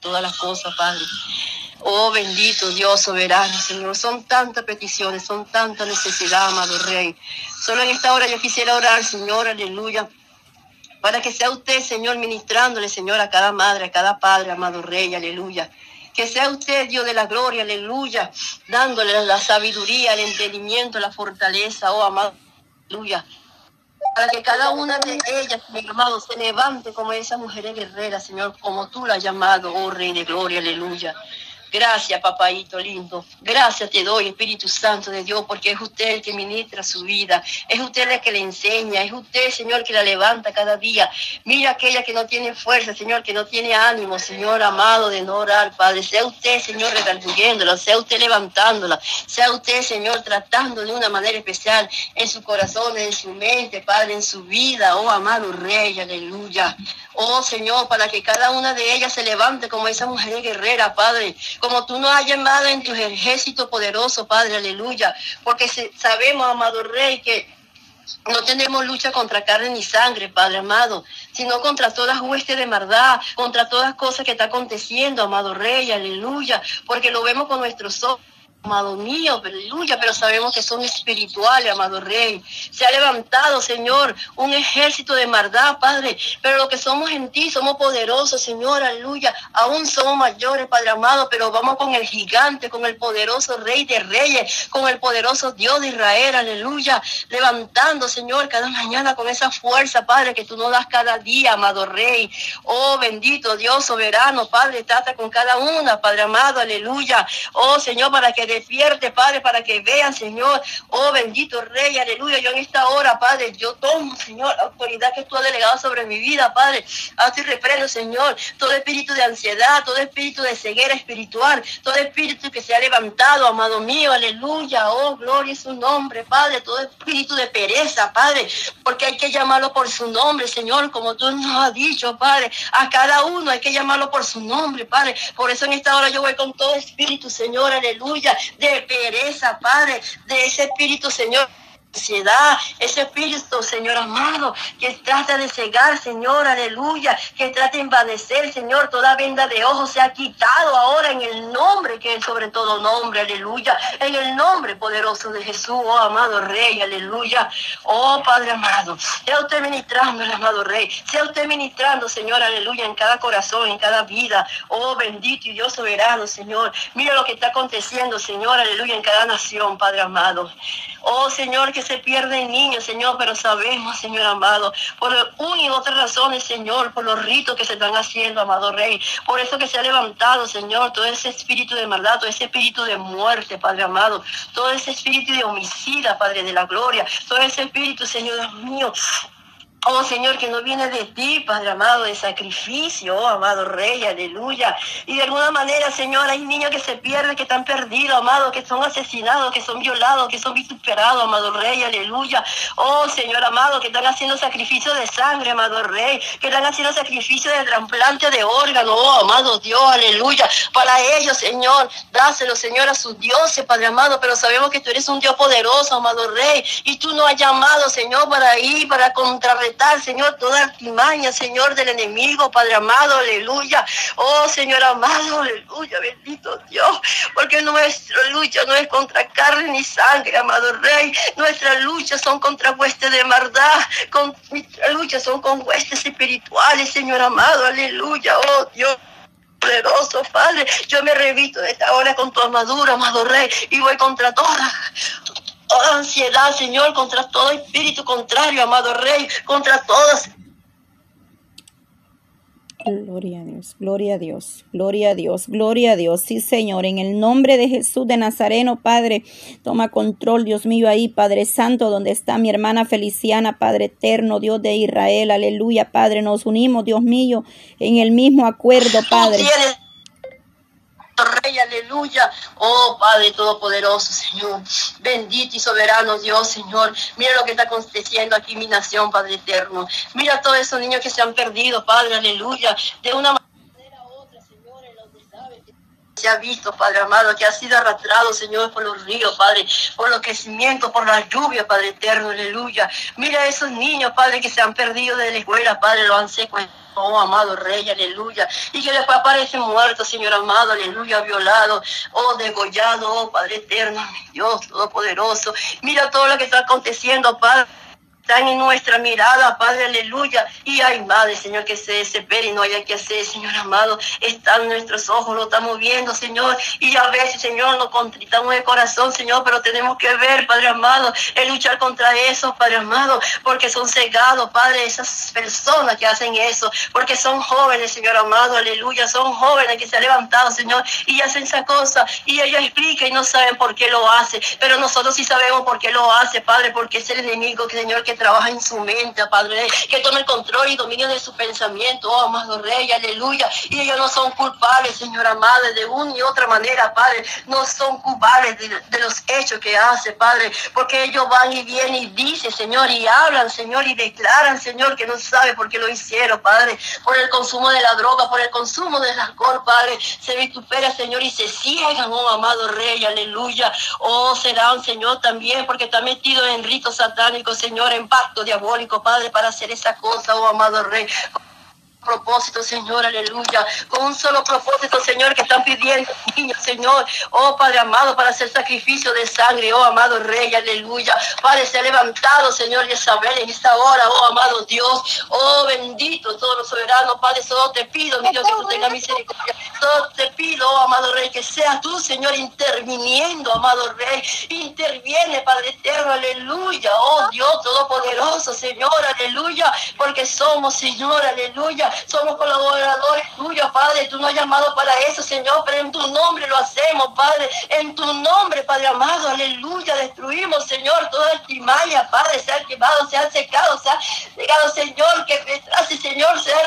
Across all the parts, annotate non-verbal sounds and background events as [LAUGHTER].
todas las cosas, Padre. Oh bendito Dios soberano, Señor. Son tantas peticiones, son tantas necesidades, amado Rey. Solo en esta hora yo quisiera orar, Señor, aleluya. Para que sea usted, Señor, ministrándole, Señor, a cada madre, a cada padre, amado Rey, aleluya. Que sea usted, Dios de la gloria, aleluya, dándole la sabiduría, el entendimiento, la fortaleza, oh amado, aleluya. Para que cada una de ellas, mi amado, se levante como esa mujer guerrera, Señor, como tú la has llamado, oh Rey de gloria, aleluya. Gracias, papaito lindo. Gracias te doy, Espíritu Santo de Dios, porque es usted el que ministra su vida. Es usted el que le enseña. Es usted, Señor, que la levanta cada día. Mira aquella que no tiene fuerza, Señor, que no tiene ánimo, Señor amado, de no orar, Padre. Sea usted, Señor, redarguyéndola. Sea usted levantándola. Sea usted, Señor, tratando de una manera especial en su corazón, en su mente, Padre, en su vida. Oh, amado Rey, aleluya. Oh, Señor, para que cada una de ellas se levante como esa mujer guerrera, Padre como tú nos has llamado en tu ejército poderoso, Padre, aleluya. Porque sabemos, amado Rey, que no tenemos lucha contra carne ni sangre, Padre amado, sino contra todas huestes de maldad, contra todas cosas que está aconteciendo, amado Rey, aleluya, porque lo vemos con nuestros ojos amado mío, aleluya, pero sabemos que son espirituales, amado Rey. Se ha levantado, Señor, un ejército de maldad, Padre, pero lo que somos en ti, somos poderosos, Señor, aleluya. Aún somos mayores, Padre amado, pero vamos con el gigante, con el poderoso Rey de Reyes, con el poderoso Dios de Israel, aleluya. Levantando, Señor, cada mañana con esa fuerza, Padre, que tú nos das cada día, amado Rey. Oh, bendito Dios soberano, Padre, trata con cada una, Padre amado, aleluya. Oh, Señor, para que despierte, Padre, para que vean, Señor. Oh, bendito Rey, aleluya. Yo en esta hora, Padre, yo tomo, Señor, la autoridad que tú has delegado sobre mi vida, Padre. Hazte y reprendo, Señor, todo espíritu de ansiedad, todo espíritu de ceguera espiritual, todo espíritu que se ha levantado, amado mío, aleluya. Oh, gloria es su nombre, Padre. Todo espíritu de pereza, Padre, porque hay que llamarlo por su nombre, Señor, como tú nos has dicho, Padre. A cada uno hay que llamarlo por su nombre, Padre. Por eso en esta hora yo voy con todo espíritu, Señor, aleluya de pereza, Padre, de ese espíritu, Señor ansiedad, ese espíritu, Señor amado, que trata de cegar, Señor, aleluya, que trata de envanecer, Señor, toda venda de ojos se ha quitado ahora en el nombre que es sobre todo nombre, aleluya, en el nombre poderoso de Jesús, oh amado Rey, aleluya, oh Padre amado, sea usted ministrando, el amado Rey, sea usted ministrando, Señor, aleluya, en cada corazón, en cada vida, oh bendito y Dios soberano, Señor, mira lo que está aconteciendo, Señor, aleluya, en cada nación, Padre amado, oh Señor, que se pierden niños, Señor, pero sabemos, Señor amado, por una y otras razones, Señor, por los ritos que se están haciendo, amado Rey. Por eso que se ha levantado, Señor, todo ese espíritu de maldad, ese espíritu de muerte, Padre amado, todo ese espíritu de homicida, Padre de la gloria, todo ese espíritu, Señor mío, Oh Señor, que no viene de ti, Padre amado, de sacrificio, oh amado Rey, aleluya. Y de alguna manera, Señor, hay niños que se pierden, que están perdidos, amado, que son asesinados, que son violados, que son vituperados, amado Rey, aleluya. Oh Señor amado, que están haciendo sacrificio de sangre, amado Rey, que están haciendo sacrificio de trasplante de órganos, oh amado Dios, aleluya. Para ellos, Señor, dáselo, Señor, a sus dioses, Padre amado, pero sabemos que tú eres un Dios poderoso, amado Rey, y tú nos has llamado, Señor, para ir, para contrarrestar Señor, toda artimaña, Señor, del enemigo, Padre amado, aleluya. Oh, Señor amado, aleluya, bendito Dios, porque nuestra lucha no es contra carne ni sangre, amado Rey. Nuestras luchas son contra huestes de maldad, con, nuestras luchas son con huestes espirituales, Señor amado, aleluya. Oh, Dios poderoso, Padre. Yo me revisto de esta hora con tu armadura, amado Rey, y voy contra toda toda ansiedad, Señor, contra todo espíritu contrario, amado Rey, contra todas. Gloria a Dios, gloria a Dios, gloria a Dios, gloria a Dios. Sí, Señor, en el nombre de Jesús de Nazareno, Padre, toma control, Dios mío, ahí, Padre Santo, donde está mi hermana Feliciana, Padre eterno, Dios de Israel, aleluya, Padre, nos unimos, Dios mío, en el mismo acuerdo, Padre. Rey, aleluya. Oh Padre Todopoderoso, Señor. Bendito y soberano Dios, Señor. Mira lo que está aconteciendo aquí mi nación, Padre eterno. Mira todos esos niños que se han perdido, Padre, aleluya. De una manera u otra, Señor, en donde sabe se ha visto, Padre amado, que ha sido arrastrado, Señor, por los ríos, Padre, por los crecimientos, por la lluvia, Padre eterno, aleluya. Mira esos niños, Padre, que se han perdido de la escuela, Padre, lo han secuestrado oh amado Rey, aleluya, y que después aparece muerto, Señor amado, aleluya, violado, oh degollado, oh Padre eterno, Dios todopoderoso. Mira todo lo que está aconteciendo, Padre están en nuestra mirada, Padre, aleluya. Y hay madre, Señor, que se desespere y no haya que hacer, Señor amado. Están nuestros ojos, lo estamos viendo, Señor. Y a veces, Señor, nos contritamos el corazón, Señor, pero tenemos que ver, Padre amado, el luchar contra eso, Padre amado, porque son cegados, Padre, esas personas que hacen eso, porque son jóvenes, Señor amado, aleluya, son jóvenes que se han levantado, Señor, y hacen esa cosa, y ella explica y no saben por qué lo hace, pero nosotros sí sabemos por qué lo hace, Padre, porque es el enemigo, Señor, que trabaja en su mente, Padre, que tome el control y dominio de su pensamiento, oh amado Rey, aleluya. Y ellos no son culpables, Señora Madre, de una y otra manera, Padre, no son culpables de, los hechos que hace, Padre, porque ellos van y vienen y dicen, Señor, y hablan, Señor, y declaran, Señor, que no sabe por qué lo hicieron, Padre, por el consumo de la droga, por el consumo del alcohol, Padre, se vitupera, Señor, y se ciegan, oh amado Rey, aleluya. Oh, serán, Señor, también, porque está metido en ritos satánicos, Señor, en pacto diabólico, Padre, para hacer esa cosa, oh amado Rey propósito, Señor, aleluya. Con un solo propósito, Señor, que están pidiendo [LAUGHS] niños, Señor. Oh Padre amado, para hacer sacrificio de sangre, oh amado Rey, aleluya. Padre, se ha levantado, Señor Isabel, en esta hora, oh amado Dios. Oh bendito, todo soberano, Padre, solo te pido, mi Dios, que tú tengas misericordia. Solo te pido, oh amado Rey, que sea tú, Señor, interviniendo, amado Rey. Interviene, Padre eterno, aleluya. Oh Dios Todopoderoso, Señor, aleluya. Porque somos, Señor, aleluya somos colaboradores tuyos, Padre. Tú nos has llamado para eso, Señor, pero en tu nombre lo hacemos, Padre. En tu nombre, Padre amado, aleluya. Destruimos, Señor, toda artimaña, Padre, sea quemado, sea secado, sea negado, Señor, que retrase, Señor, sea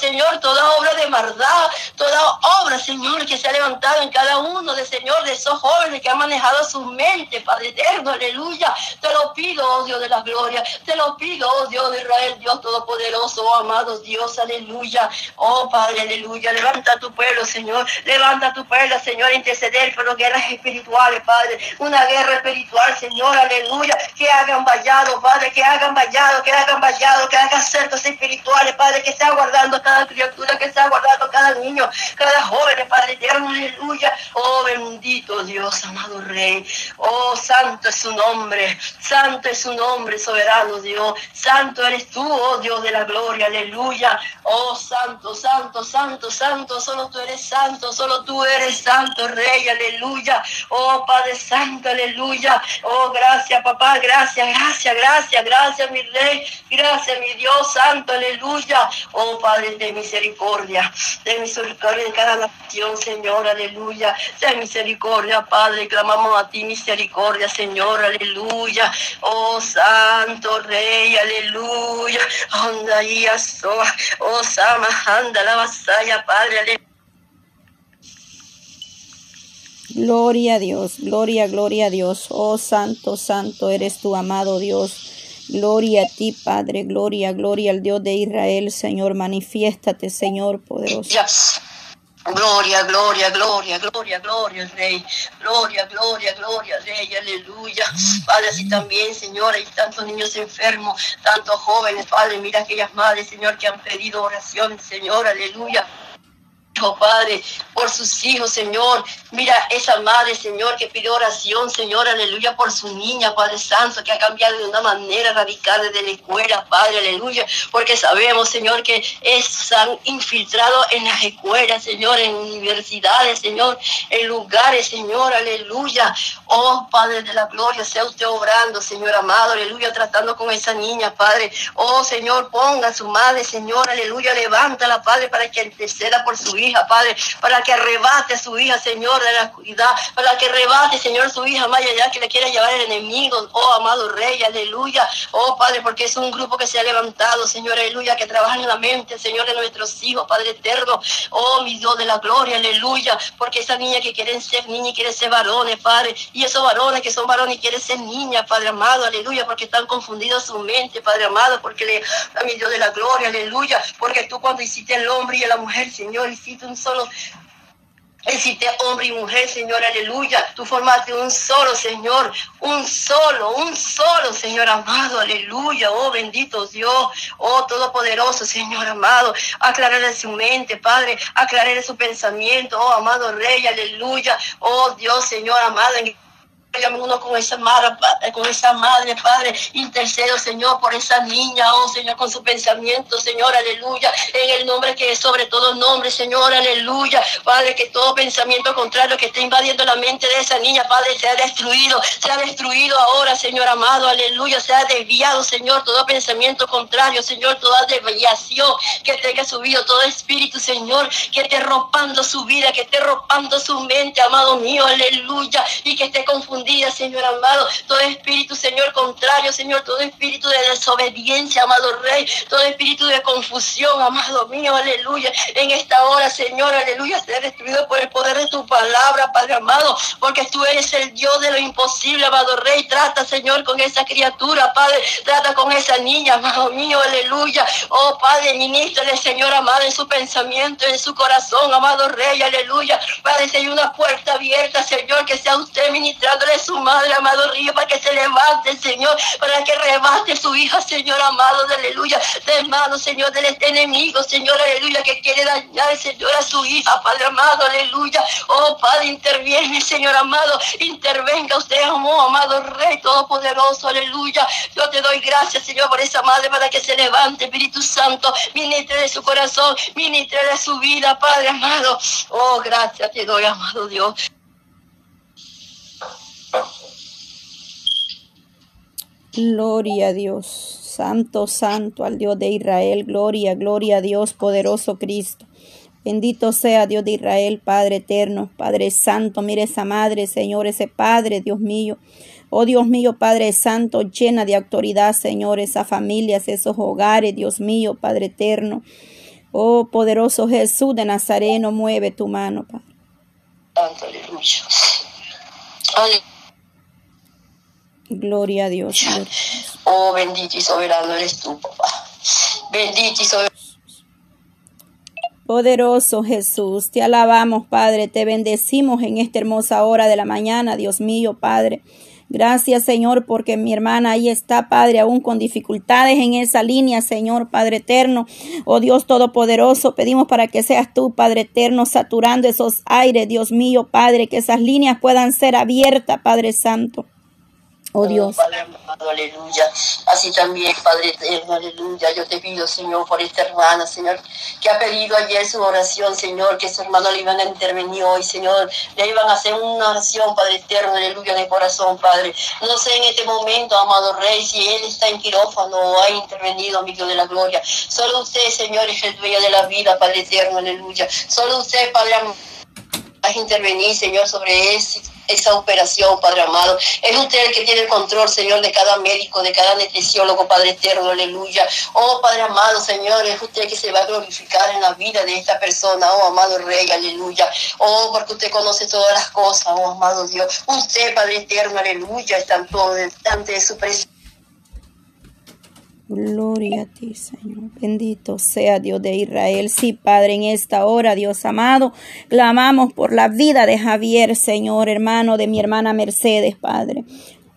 Señor, toda obra de maldad, toda obra, Señor, que se ha levantado en cada uno de, Señor, de esos jóvenes que han manejado su mente, Padre eterno, aleluya. Te lo pido, oh Dios de la gloria. Te lo pido, oh Dios de Israel, Dios todopoderoso, oh amado Dios, aleluya. Oh Padre, aleluya. Levanta tu pueblo, Señor. Levanta tu pueblo, Señor, interceder por las guerras espirituales, Padre. Una guerra espiritual, Señor, aleluya. Que hagan vallado, Padre, que hagan vallado, que hagan vallado, que hagan cercos espirituales, Padre, que sea cada criatura, que sea guardando cada niño, cada joven, Padre eterno, aleluya. Oh bendito Dios, amado Rey. Oh santo es su nombre, santo es su nombre, soberano Dios. Santo eres tú, oh Dios de la gloria, aleluya. Oh, santo, santo, santo, santo, solo tú eres santo, solo tú eres santo, Rey, aleluya. Oh, Padre Santo, aleluya. Oh, gracias, papá, gracias, gracias, gracias, gracias, mi Rey, gracias, mi Dios santo, aleluya. Oh, Padre de misericordia, de misericordia en cada nación, Señor, aleluya. De misericordia, Padre, clamamos a ti misericordia, Señor, aleluya. Oh, Santo Rey, aleluya. Onda y Oh, Sama, anda la vasalla, Padre. Gloria a Dios, gloria, gloria a Dios. Oh Santo, Santo eres tu amado Dios. Gloria a ti, Padre, gloria, gloria al Dios de Israel, Señor. Manifiéstate, Señor poderoso. Gloria, gloria, gloria, gloria, gloria, Rey. Gloria, gloria, gloria, Rey. Aleluya. Padre, así también, Señor, hay tantos niños enfermos, tantos jóvenes, Padre. Mira aquellas madres, Señor, que han pedido oración, Señor. Aleluya. Oh Padre, por sus hijos, Señor. Mira esa madre, Señor, que pidió oración, Señor, aleluya, por su niña, Padre Santo, que ha cambiado de una manera radical desde la escuela, Padre, aleluya, porque sabemos, Señor, que se han infiltrado en las escuelas, Señor, en universidades, Señor, en lugares, Señor, aleluya. Oh Padre de la gloria, sea usted obrando, Señor amado, aleluya, tratando con esa niña, Padre. Oh Señor, ponga a su madre, Señor, aleluya, levántala, Padre, para que interceda por su hija, Padre, para que arrebate a su hija, Señor, de la oscuridad, para que arrebate, Señor, su hija más allá que le quiera llevar el enemigo, oh amado Rey, aleluya, oh Padre, porque es un grupo que se ha levantado, Señor, aleluya, que trabaja en la mente, Señor, de nuestros hijos, Padre eterno, oh mi Dios de la gloria, aleluya, porque esa niña que quieren ser niña y quieren ser varones, Padre, y esos varones que son varones y quieren ser niñas, Padre amado, aleluya, porque están confundidos su mente, Padre amado, porque le, a mi Dios de la gloria, aleluya, porque tú cuando hiciste el hombre y a la mujer, Señor, hiciste un solo Existe hombre y mujer, Señor, aleluya. Tú formaste un solo, Señor, un solo, un solo, Señor amado, aleluya. Oh, bendito Dios, oh, todopoderoso, Señor amado. Aclararle su mente, Padre, aclararle su pensamiento, oh, amado Rey, aleluya. Oh, Dios, Señor amado, en uno con esa madre, con esa madre, Padre, intercedo, Señor, por esa niña, oh Señor, con su pensamiento, Señor, aleluya, en el nombre que es sobre todo nombre, Señor, aleluya, Padre, que todo pensamiento contrario que esté invadiendo la mente de esa niña, Padre, sea destruido, sea destruido ahora, Señor amado, aleluya, sea desviado, Señor, todo pensamiento contrario, Señor, toda desviación que tenga subido, todo espíritu, Señor, que esté robando su vida, que esté robando su mente, amado mío, aleluya, y que esté confundido día, Señor amado. Todo espíritu, Señor, contrario, Señor. Todo espíritu de desobediencia, amado Rey. Todo espíritu de confusión, amado mío, aleluya. En esta hora, Señor, aleluya, sea destruido por el poder de tu palabra, Padre amado. Porque tú eres el Dios de lo imposible, amado Rey. Trata, Señor, con esa criatura, Padre. Trata con esa niña, amado mío, aleluya. Oh, Padre, ministrale, Señor amado, en su pensamiento, en su corazón, amado Rey, aleluya. Padre, si hay una puerta abierta, Señor, que sea usted ministrando su madre, amado Río, para que se levante, Señor, para que rebate su hija, Señor amado, aleluya, de mano, Señor, del enemigo, Señor, aleluya, que quiere dañar, Señor, a su hija, Padre amado, aleluya. Oh, Padre, interviene, Señor amado, intervenga usted, amor, amado Rey Todopoderoso, aleluya. Yo te doy gracias, Señor, por esa madre, para que se levante, Espíritu Santo, ministre de su corazón, ministre de su vida, Padre amado. Oh, gracias te doy, amado Dios. Gloria a Dios, santo, santo al Dios de Israel, gloria, gloria a Dios, poderoso Cristo. Bendito sea Dios de Israel, Padre eterno, Padre santo, mire esa madre, Señor, ese Padre, Dios mío. Oh Dios mío, Padre Santo, llena de autoridad, Señor, esas familias, esos hogares, Dios mío, Padre eterno. Oh poderoso Jesús de Nazareno, mueve tu mano, Padre. Aleluya. Gloria a Dios. Oh, bendito y soberano eres tú, papá. Bendito y soberano. Poderoso Jesús, te alabamos, Padre, te bendecimos en esta hermosa hora de la mañana, Dios mío, Padre. Gracias, Señor, porque mi hermana ahí está, Padre, aún con dificultades en esa línea, Señor, Padre eterno. Oh Dios Todopoderoso, pedimos para que seas tú, Padre eterno, saturando esos aires, Dios mío, Padre, que esas líneas puedan ser abiertas, Padre Santo. Oh Dios. Padre amado, aleluya. Así también, Padre eterno, aleluya. Yo te pido, Señor, por esta hermana, Señor, que ha pedido ayer su oración, Señor, que su hermano le iban a intervenir hoy, Señor. Le iban a hacer una oración, Padre eterno, aleluya, de corazón, Padre. No sé en este momento, amado Rey, si él está en quirófano o ha intervenido, mi Dios de la gloria. Solo usted, Señor, es el dueño de la vida, Padre eterno, aleluya. Solo usted, Padre amado, intervenir, Señor, sobre esa operación, Padre amado. Es usted el que tiene el control, Señor, de cada médico, de cada anestesiólogo, Padre eterno, aleluya. Oh, Padre amado, Señor, es usted que se va a glorificar en la vida de esta persona, oh, amado Rey, aleluya. Oh, porque usted conoce todas las cosas, oh, amado Dios. Usted, Padre eterno, aleluya, está todo delante de su presencia. Gloria a ti, Señor. Bendito sea Dios de Israel. Sí, Padre, en esta hora, Dios amado, clamamos por la vida de Javier, Señor, hermano de mi hermana Mercedes, Padre.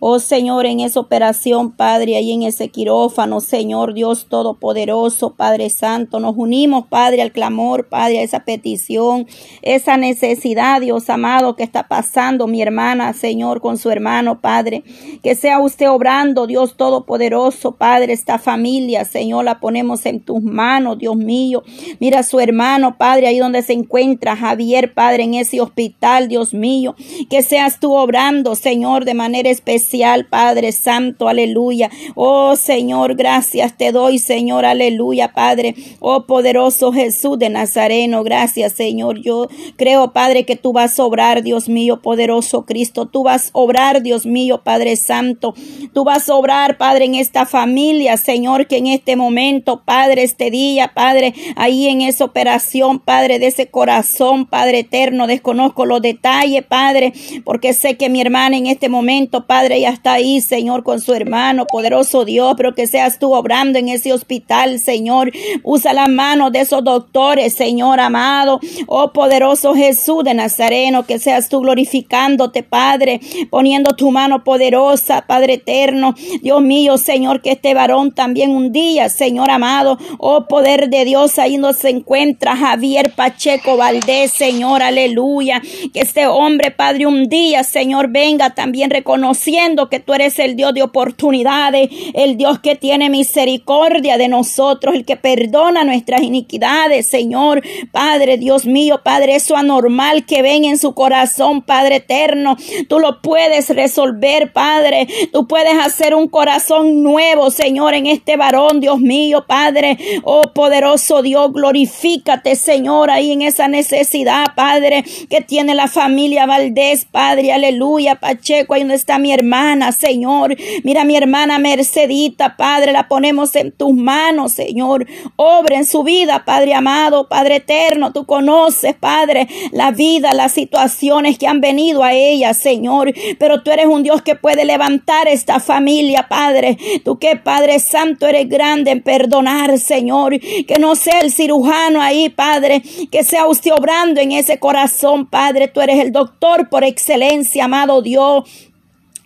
Oh Señor, en esa operación, Padre, ahí en ese quirófano, Señor Dios Todopoderoso, Padre Santo, nos unimos, Padre, al clamor, Padre, a esa petición, esa necesidad, Dios amado, que está pasando mi hermana, Señor, con su hermano, Padre. Que sea usted obrando, Dios Todopoderoso, Padre, esta familia, Señor, la ponemos en tus manos, Dios mío. Mira a su hermano, Padre, ahí donde se encuentra Javier, Padre, en ese hospital, Dios mío. Que seas tú obrando, Señor, de manera especial Padre Santo, aleluya. Oh Señor, gracias te doy, Señor, aleluya, Padre. Oh poderoso Jesús de Nazareno, gracias, Señor. Yo creo, Padre, que tú vas a obrar, Dios mío, poderoso Cristo. Tú vas a obrar, Dios mío, Padre Santo. Tú vas a obrar, Padre, en esta familia, Señor, que en este momento, Padre, este día, Padre, ahí en esa operación, Padre, de ese corazón, Padre eterno, desconozco los detalles, Padre, porque sé que mi hermana en este momento, Padre, ella está ahí, Señor, con su hermano, poderoso Dios, pero que seas tú obrando en ese hospital, Señor. Usa las manos de esos doctores, Señor amado. Oh, poderoso Jesús de Nazareno, que seas tú glorificándote, Padre, poniendo tu mano poderosa, Padre eterno. Dios mío, Señor, que este varón también un día, Señor amado, oh poder de Dios, ahí nos se encuentra Javier Pacheco Valdés, Señor, aleluya. Que este hombre, Padre, un día, Señor, venga también reconociendo que tú eres el Dios de oportunidades, el Dios que tiene misericordia de nosotros, el que perdona nuestras iniquidades, Señor. Padre, Dios mío, Padre, eso anormal que ven en su corazón, Padre eterno, tú lo puedes resolver, Padre. Tú puedes hacer un corazón nuevo, Señor, en este varón, Dios mío, Padre. Oh, poderoso Dios, glorifícate, Señor, ahí en esa necesidad, Padre, que tiene la familia Valdés, Padre, aleluya, Pacheco, ahí donde está mi hermana, Señor. Mira, mi hermana Mercedita, Padre, la ponemos en tus manos, Señor. Obra en su vida, Padre amado, Padre eterno, tú conoces, Padre, la vida, las situaciones que han venido a ella, Señor. Pero tú eres un Dios que puede levantar esta familia, Padre. Tú que, Padre Santo, eres grande en perdonar, Señor. Que no sea el cirujano ahí, Padre. Que sea usted obrando en ese corazón, Padre. Tú eres el doctor por excelencia, amado Dios.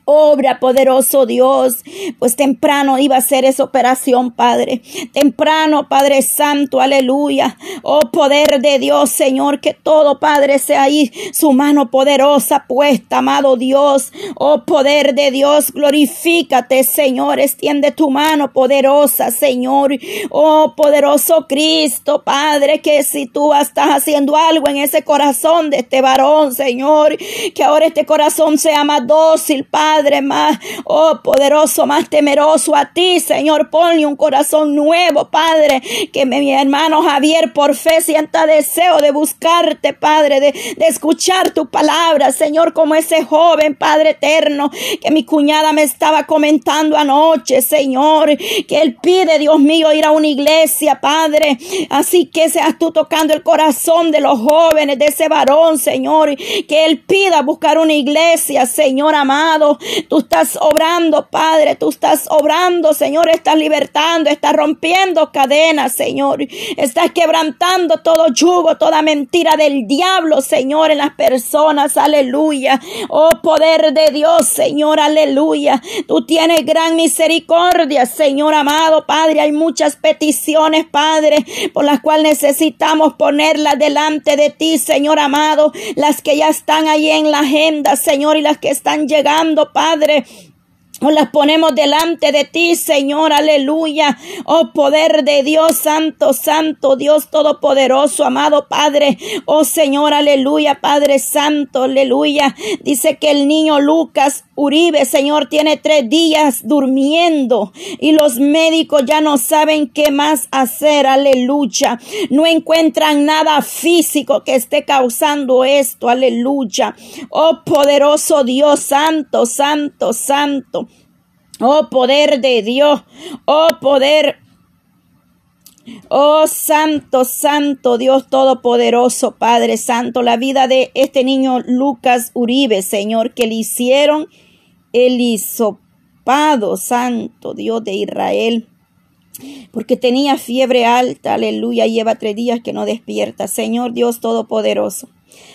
Obra, poderoso Dios. Pues temprano iba a ser esa operación, Padre. Temprano, Padre Santo, aleluya. Oh, poder de Dios, Señor, que todo, Padre, sea ahí su mano poderosa puesta, amado Dios. Oh, poder de Dios, glorifícate, Señor. Extiende tu mano poderosa, Señor. Oh, poderoso Cristo, Padre, que si tú estás haciendo algo en ese corazón de este varón, Señor, que ahora este corazón sea más dócil, Padre Padre, más, oh poderoso, más temeroso a ti, Señor. Ponle un corazón nuevo, Padre. Que mi hermano Javier por fe sienta deseo de buscarte, Padre, de, de escuchar tu palabra, Señor, como ese joven, Padre eterno, que mi cuñada me estaba comentando anoche, Señor, que él pide, Dios mío, ir a una iglesia, Padre. Así que seas tú tocando el corazón de los jóvenes, de ese varón, Señor, que él pida buscar una iglesia, Señor amado, Tú estás obrando, Padre, tú estás obrando, Señor, estás libertando, estás rompiendo cadenas, Señor. Estás quebrantando todo yugo, toda mentira del diablo, Señor, en las personas, aleluya. Oh, poder de Dios, Señor, aleluya. Tú tienes gran misericordia, Señor amado, Padre. Hay muchas peticiones, Padre, por las cuales necesitamos ponerlas delante de ti, Señor amado. Las que ya están ahí en la agenda, Señor, y las que están llegando, Padre. Nos las ponemos delante de ti, Señor, aleluya. Oh poder de Dios, santo, santo, Dios todopoderoso, amado Padre. Oh Señor, aleluya, Padre santo, aleluya. Dice que el niño Lucas Uribe, Señor, tiene tres días durmiendo y los médicos ya no saben qué más hacer, aleluya. No encuentran nada físico que esté causando esto, aleluya. Oh poderoso Dios, santo, santo, santo. Oh poder de Dios, oh poder Oh Santo, Santo Dios Todopoderoso, Padre Santo, la vida de este niño Lucas Uribe, Señor, que le hicieron el hisopado, Santo Dios de Israel, porque tenía fiebre alta, aleluya, lleva tres días que no despierta, Señor Dios Todopoderoso.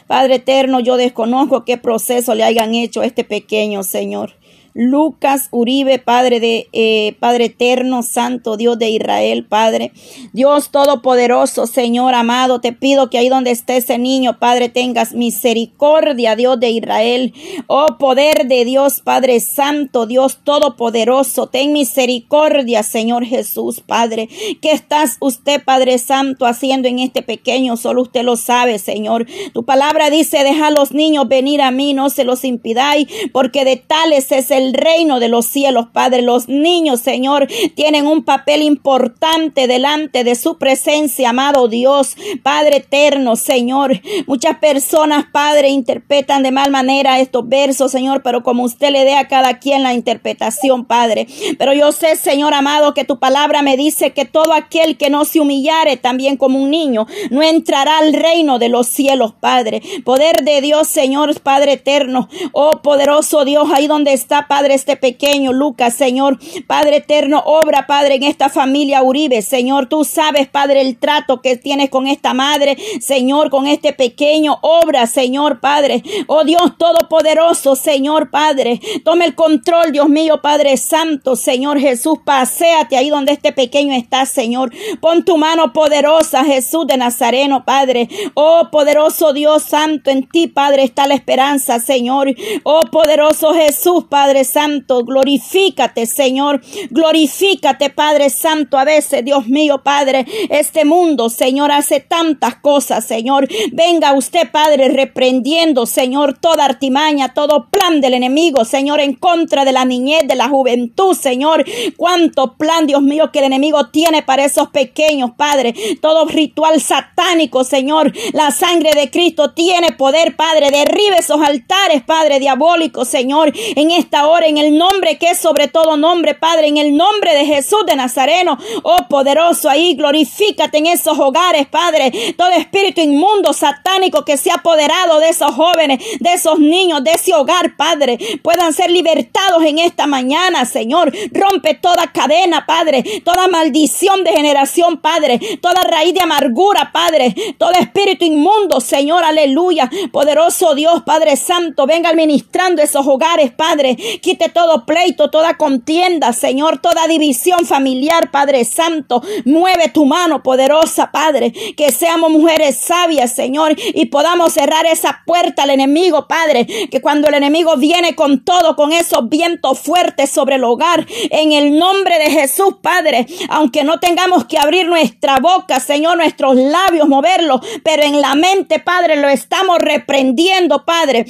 Padre eterno, yo desconozco qué proceso le hayan hecho a este pequeño, Señor. Lucas Uribe, Padre de eh, Padre eterno, Santo Dios de Israel, Padre. Dios Todopoderoso, Señor amado, te pido que ahí donde esté ese niño, Padre, tengas misericordia, Dios de Israel. Oh poder de Dios, Padre Santo, Dios Todopoderoso, ten misericordia, Señor Jesús, Padre. ¿Qué estás usted, Padre Santo, haciendo en este pequeño? Solo usted lo sabe, Señor. Tu palabra dice, deja a los niños venir a mí, no se los impidáis, porque de tales es el el reino de los cielos, Padre. Los niños, Señor, tienen un papel importante delante de su presencia, amado Dios, Padre eterno, Señor. Muchas personas, Padre, interpretan de mal manera estos versos, Señor, pero como usted le dé a cada quien la interpretación, Padre. Pero yo sé, Señor amado, que tu palabra me dice que todo aquel que no se humillare también como un niño, no entrará al reino de los cielos, Padre. Poder de Dios, Señor, Padre eterno. Oh, poderoso Dios, ahí donde está, Padre, este pequeño Lucas, Señor. Padre eterno, obra, Padre, en esta familia Uribe, Señor. Tú sabes, Padre, el trato que tienes con esta madre, Señor, con este pequeño. Obra, Señor, Padre. Oh Dios Todopoderoso, Señor, Padre. Tome el control, Dios mío, Padre Santo, Señor Jesús. Paseate ahí donde este pequeño está, Señor. Pon tu mano poderosa, Jesús de Nazareno, Padre. Oh poderoso Dios Santo, en ti, Padre, está la esperanza, Señor. Oh poderoso Jesús, Padre Santo, glorifícate, Señor. Glorifícate, Padre Santo. A veces, Dios mío, Padre, este mundo, Señor, hace tantas cosas, Señor. Venga usted, Padre, reprendiendo, Señor, toda artimaña, todo plan del enemigo, Señor, en contra de la niñez, de la juventud, Señor. Cuánto plan, Dios mío, que el enemigo tiene para esos pequeños, Padre. Todo ritual satánico, Señor. La sangre de Cristo tiene poder, Padre. Derribe esos altares, Padre, diabólicos, Señor. En esta hora, en el nombre que es sobre todo nombre, Padre. En el nombre de Jesús de Nazareno. Oh, poderoso ahí. Glorifícate en esos hogares, Padre. Todo espíritu inmundo, satánico que se ha apoderado de esos jóvenes, de esos niños, de ese hogar, Padre. Puedan ser libertados en esta mañana, Señor. Rompe toda cadena, Padre. Toda maldición de generación, Padre. Toda raíz de amargura, Padre. Todo espíritu inmundo, Señor, aleluya. Poderoso Dios, Padre Santo, venga administrando esos hogares, Padre. Quite todo pleito, toda contienda, Señor, toda división familiar, Padre Santo. Mueve tu mano poderosa, Padre. Que seamos mujeres sabias, Señor, y podamos cerrar esa puerta al enemigo, Padre. Que cuando el enemigo viene con todo, con esos vientos fuertes sobre el hogar, en el nombre de Jesús, Padre, aunque no tengamos que abrir nuestra boca, Señor, nuestros labios, moverlos, pero en la mente, Padre, lo estamos reprendiendo, Padre.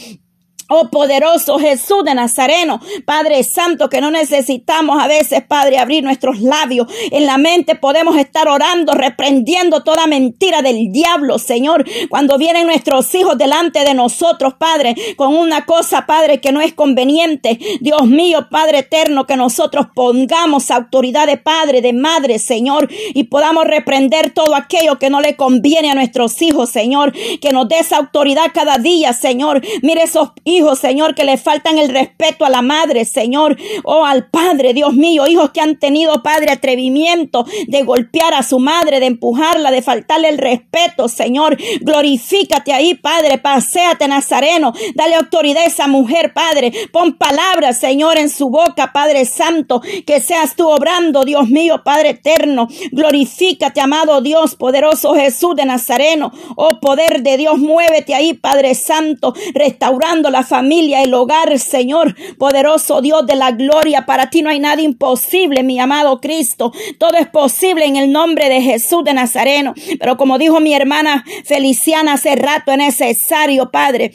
Oh poderoso Jesús de Nazareno, Padre Santo, que no necesitamos a veces, Padre, abrir nuestros labios. En la mente podemos estar orando, reprendiendo toda mentira del diablo, Señor. Cuando vienen nuestros hijos delante de nosotros, Padre, con una cosa, Padre, que no es conveniente. Dios mío, Padre eterno, que nosotros pongamos autoridad de Padre, de Madre, Señor, y podamos reprender todo aquello que no le conviene a nuestros hijos, Señor. Que nos des autoridad cada día, Señor. Mire esos hijos hijos, Señor, que le faltan el respeto a la madre, Señor, o al padre, Dios mío, hijos que han tenido, Padre, atrevimiento de golpear a su madre, de empujarla, de faltarle el respeto, Señor. Glorifícate ahí, Padre, paséate, Nazareno, dale autoridad a esa mujer, Padre. Pon palabras, Señor, en su boca, Padre Santo, que seas tú obrando, Dios mío, Padre eterno. Glorifícate, amado Dios, poderoso Jesús de Nazareno. Oh poder de Dios, muévete ahí, Padre Santo, restaurando la familia, el hogar, Señor, poderoso Dios de la gloria. Para ti no hay nada imposible, mi amado Cristo. Todo es posible en el nombre de Jesús de Nazareno. Pero como dijo mi hermana Feliciana hace rato, es necesario, Padre,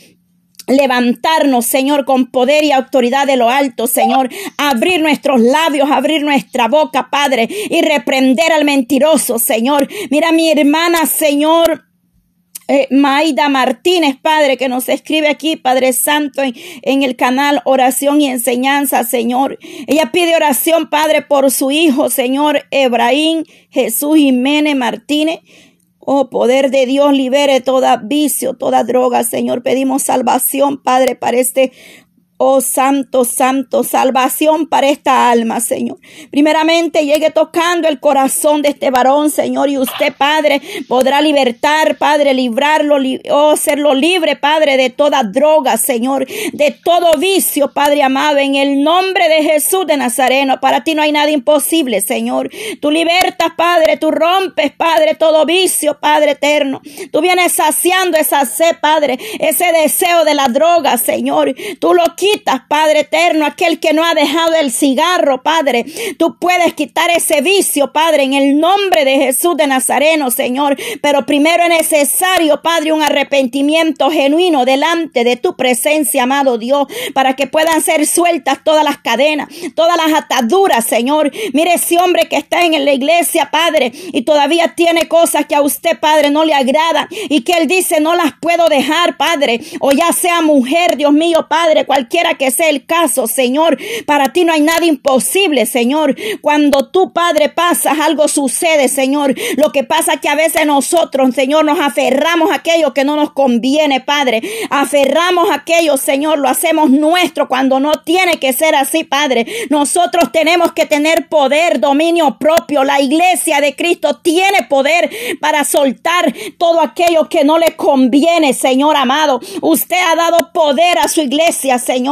levantarnos, Señor, con poder y autoridad de lo alto, Señor, abrir nuestros labios, abrir nuestra boca, Padre, y reprender al mentiroso, Señor. Mira mi hermana, Señor, eh, Maida Martínez, Padre, que nos escribe aquí, Padre Santo, en, en, el canal Oración y Enseñanza, Señor. Ella pide oración, Padre, por su hijo, Señor, Ebrahim Jesús Jiménez Martínez. Oh, poder de Dios, libere toda vicio, toda droga, Señor. Pedimos salvación, Padre, para este Oh Santo, Santo, salvación para esta alma, Señor. Primeramente llegue tocando el corazón de este varón, Señor, y usted, Padre, podrá libertar, Padre, librarlo, oh, serlo libre, Padre, de toda droga, Señor, de todo vicio, Padre amado, en el nombre de Jesús de Nazareno. Para ti no hay nada imposible, Señor. Tú libertas, Padre, tú rompes, Padre, todo vicio, Padre eterno. Tú vienes saciando esa sed, Padre, ese deseo de la droga, Señor. Tú lo quieres Padre eterno, aquel que no ha dejado el cigarro, Padre. Tú puedes quitar ese vicio, Padre, en el nombre de Jesús de Nazareno, Señor. Pero primero es necesario, Padre, un arrepentimiento genuino delante de tu presencia, amado Dios, para que puedan ser sueltas todas las cadenas, todas las ataduras, Señor. Mire ese hombre que está en la iglesia, Padre, y todavía tiene cosas que a usted, Padre, no le agrada y que él dice no las puedo dejar, Padre, o ya sea mujer, Dios mío, Padre, cualquier cualquiera que sea el caso, Señor. Para ti no hay nada imposible, Señor. Cuando tú, Padre, pasas, algo sucede, Señor. Lo que pasa es que a veces nosotros, Señor, nos aferramos a aquello que no nos conviene, Padre. Aferramos a aquello, Señor, lo hacemos nuestro cuando no tiene que ser así, Padre. Nosotros tenemos que tener poder, dominio propio. La iglesia de Cristo tiene poder para soltar todo aquello que no le conviene, Señor amado. Usted ha dado poder a su iglesia, Señor.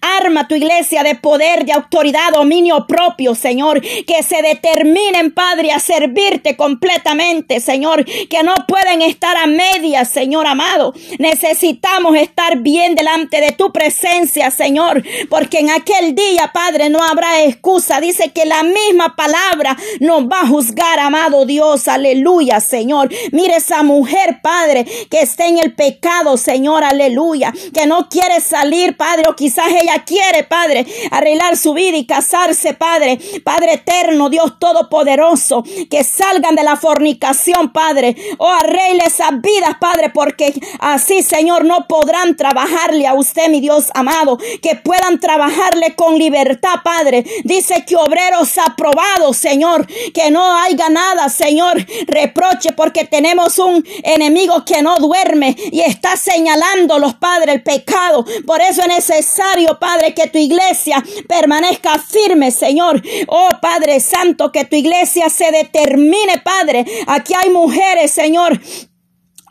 Arma tu iglesia de poder, de autoridad, dominio propio, Señor. Que se determinen, Padre, a servirte completamente, Señor. Que no pueden estar a medias, Señor amado. Necesitamos estar bien delante de tu presencia, Señor. Porque en aquel día, Padre, no habrá excusa. Dice que la misma palabra nos va a juzgar, amado Dios. Aleluya, Señor. Mire esa mujer, Padre, que está en el pecado, Señor. Aleluya. Que no quiere salir, Padre. O quizás ella quiere, Padre, arreglar su vida y casarse, Padre. Padre eterno, Dios todopoderoso. Que salgan de la fornicación, Padre. O arregle esas vidas, Padre. Porque así, Señor, no podrán trabajarle a usted, mi Dios amado. Que puedan trabajarle con libertad, Padre. Dice que obreros aprobados, Señor. Que no haya nada, Señor, reproche porque tenemos un enemigo que no duerme y está señalando los padres el pecado. Por eso es necesario, Padre, que tu iglesia permanezca firme, Señor. Oh Padre Santo, que tu iglesia se determine, Padre. Aquí hay mujeres, Señor,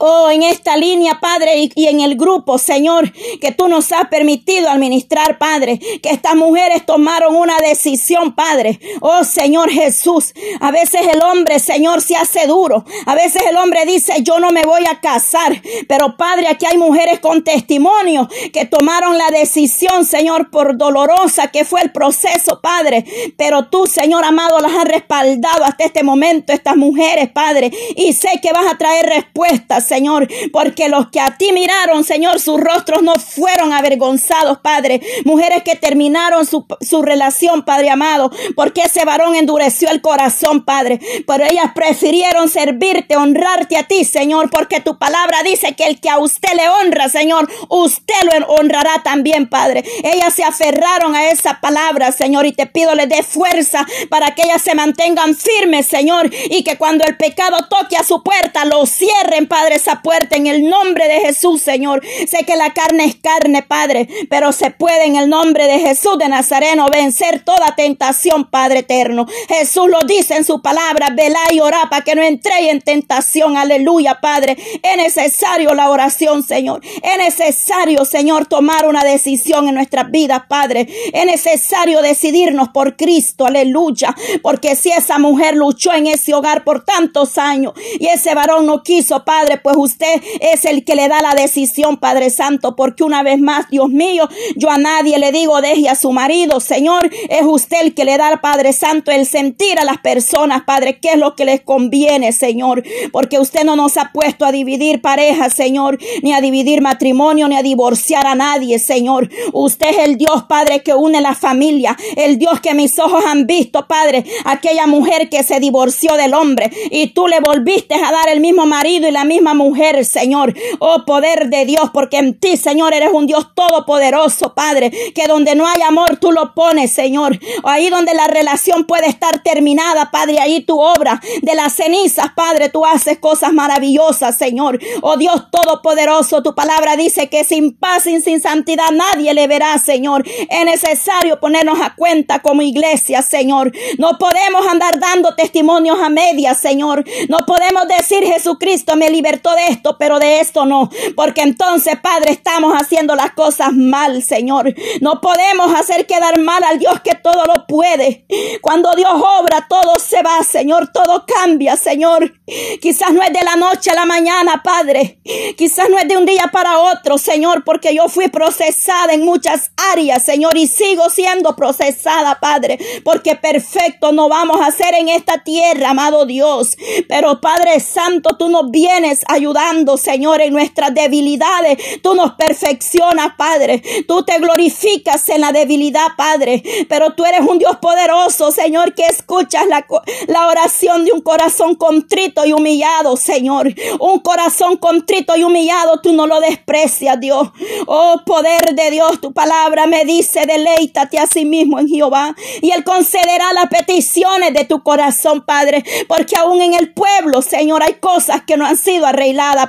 Oh, en esta línea, Padre, y, en el grupo, Señor, que tú nos has permitido administrar, Padre, que estas mujeres tomaron una decisión, Padre. Oh, Señor Jesús, a veces el hombre, Señor, se hace duro. A veces el hombre dice, yo no me voy a casar. Pero, Padre, aquí hay mujeres con testimonio que tomaron la decisión, Señor, por dolorosa que fue el proceso, Padre. Pero tú, Señor amado, las has respaldado hasta este momento, estas mujeres, Padre. Y sé que vas a traer respuestas Señor, porque los que a ti miraron, Señor, sus rostros no fueron avergonzados, Padre. Mujeres que terminaron su, su relación, Padre amado, porque ese varón endureció el corazón, Padre. Pero ellas prefirieron servirte, honrarte a ti, Señor, porque tu palabra dice que el que a usted le honra, Señor, usted lo honrará también, Padre. Ellas se aferraron a esa palabra, Señor, y te pido le dé fuerza para que ellas se mantengan firmes, Señor, y que cuando el pecado toque a su puerta, lo cierren, Padre esa puerta en el nombre de Jesús, Señor. Sé que la carne es carne, Padre, pero se puede en el nombre de Jesús de Nazareno vencer toda tentación, Padre eterno. Jesús lo dice en su palabra, velá y orá para que no entre en tentación. Aleluya, Padre. Es necesario la oración, Señor. Es necesario, Señor, tomar una decisión en nuestras vidas, Padre. Es necesario decidirnos por Cristo, aleluya. Porque si esa mujer luchó en ese hogar por tantos años y ese varón no quiso, Padre, pues usted es el que le da la decisión, Padre Santo, porque una vez más, Dios mío, yo a nadie le digo deje a su marido, Señor, es usted el que le da, Padre Santo, el sentir a las personas, Padre, qué es lo que les conviene, Señor, porque usted no nos ha puesto a dividir parejas, Señor, ni a dividir matrimonio, ni a divorciar a nadie, Señor. Usted es el Dios, Padre, que une la familia, el Dios que mis ojos han visto, Padre, aquella mujer que se divorció del hombre y tú le volviste a dar el mismo marido y la misma mujer, Señor. Oh poder de Dios, porque en ti, Señor, eres un Dios todopoderoso, Padre, que donde no hay amor, tú lo pones, Señor. Ahí donde la relación puede estar terminada, Padre, ahí tu obra de las cenizas, Padre, tú haces cosas maravillosas, Señor. Oh Dios todopoderoso, tu palabra dice que sin paz y sin santidad nadie le verá, Señor. Es necesario ponernos a cuenta como iglesia, Señor. No podemos andar dando testimonios a medias, Señor. No podemos decir Jesucristo me libertó de esto, pero de esto no. Porque entonces, Padre, estamos haciendo las cosas mal, Señor. No podemos hacer quedar mal al Dios que todo lo puede. Cuando Dios obra, todo se va, Señor. Todo cambia, Señor. Quizás no es de la noche a la mañana, Padre. Quizás no es de un día para otro, Señor, porque yo fui procesada en muchas áreas, Señor, y sigo siendo procesada, Padre, porque perfecto no vamos a ser en esta tierra, amado Dios. Pero Padre Santo, tú nos vienes a ayudando, Señor, en nuestras debilidades. Tú nos perfeccionas, Padre. Tú te glorificas en la debilidad, Padre. Pero tú eres un Dios poderoso, Señor, que escuchas la, la oración de un corazón contrito y humillado, Señor. Un corazón contrito y humillado, tú no lo desprecias, Dios. Oh, poder de Dios, tu palabra me dice, deleítate a sí mismo en Jehová. Y Él concederá las peticiones de tu corazón, Padre. Porque aún en el pueblo, Señor, hay cosas que no han sido arregladas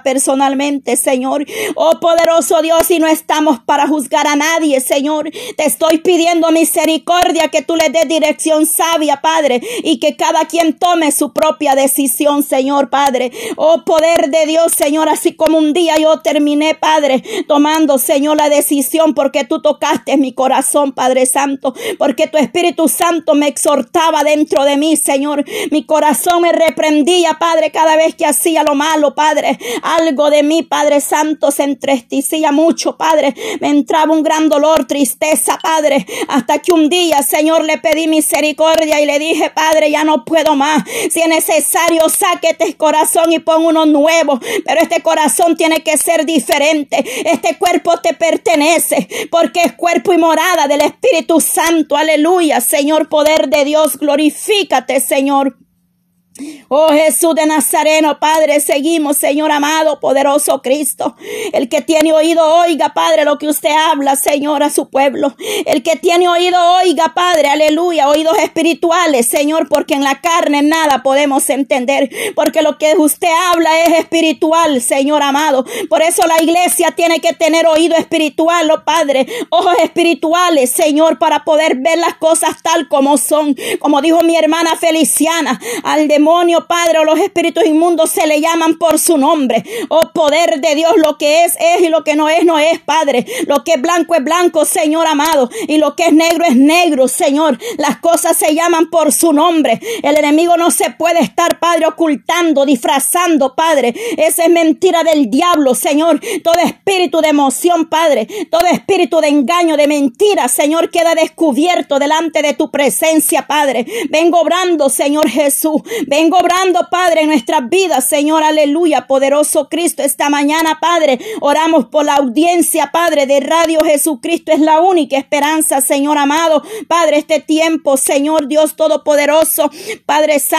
personalmente, Señor. Oh, poderoso Dios, y no estamos para juzgar a nadie, Señor. Te estoy pidiendo misericordia, que tú le des dirección sabia, Padre. Y que cada quien tome su propia decisión, Señor, Padre. Oh, poder de Dios, Señor, así como un día yo terminé, Padre, tomando, Señor, la decisión porque tú tocaste mi corazón, Padre Santo, porque tu Espíritu Santo me exhortaba dentro de mí, Señor. Mi corazón me reprendía, Padre, cada vez que hacía lo malo, Padre. Algo de mí, Padre Santo, se entristecía mucho, Padre. Me entraba un gran dolor, tristeza, Padre. Hasta que un día, Señor, le pedí misericordia y le dije, Padre, ya no puedo más. Si es necesario, saque este corazón y pon uno nuevo. Pero este corazón tiene que ser diferente. Este cuerpo te pertenece porque es cuerpo y morada del Espíritu Santo. Aleluya, Señor, poder de Dios. Glorifícate, Señor. Oh Jesús de Nazareno, Padre, seguimos, Señor amado, poderoso Cristo. El que tiene oído, oiga, Padre, lo que usted habla, Señor, a su pueblo. El que tiene oído, oiga, Padre, aleluya, oídos espirituales, Señor, porque en la carne nada podemos entender, porque lo que usted habla es espiritual, Señor amado. Por eso la iglesia tiene que tener oído espiritual, oh Padre, ojos espirituales, Señor, para poder ver las cosas tal como son. Como dijo mi hermana Feliciana, al Padre, o los espíritus inmundos se le llaman por su nombre. Oh poder de Dios, lo que es, es y lo que no es, no es, Padre. Lo que es blanco es blanco, Señor amado. Y lo que es negro es negro, Señor. Las cosas se llaman por su nombre. El enemigo no se puede estar, Padre, ocultando, disfrazando, Padre. Esa es mentira del diablo, Señor. Todo espíritu de emoción, Padre. Todo espíritu de engaño, de mentira, Señor, queda descubierto delante de tu presencia, Padre. Vengo obrando, Señor Jesús. Vengo obrando, Padre, en nuestras vidas, Señor, aleluya, poderoso Cristo. Esta mañana, Padre, oramos por la audiencia, Padre, de Radio Jesucristo. Es la única esperanza, Señor amado. Padre, este tiempo, Señor Dios Todopoderoso, Padre Santo.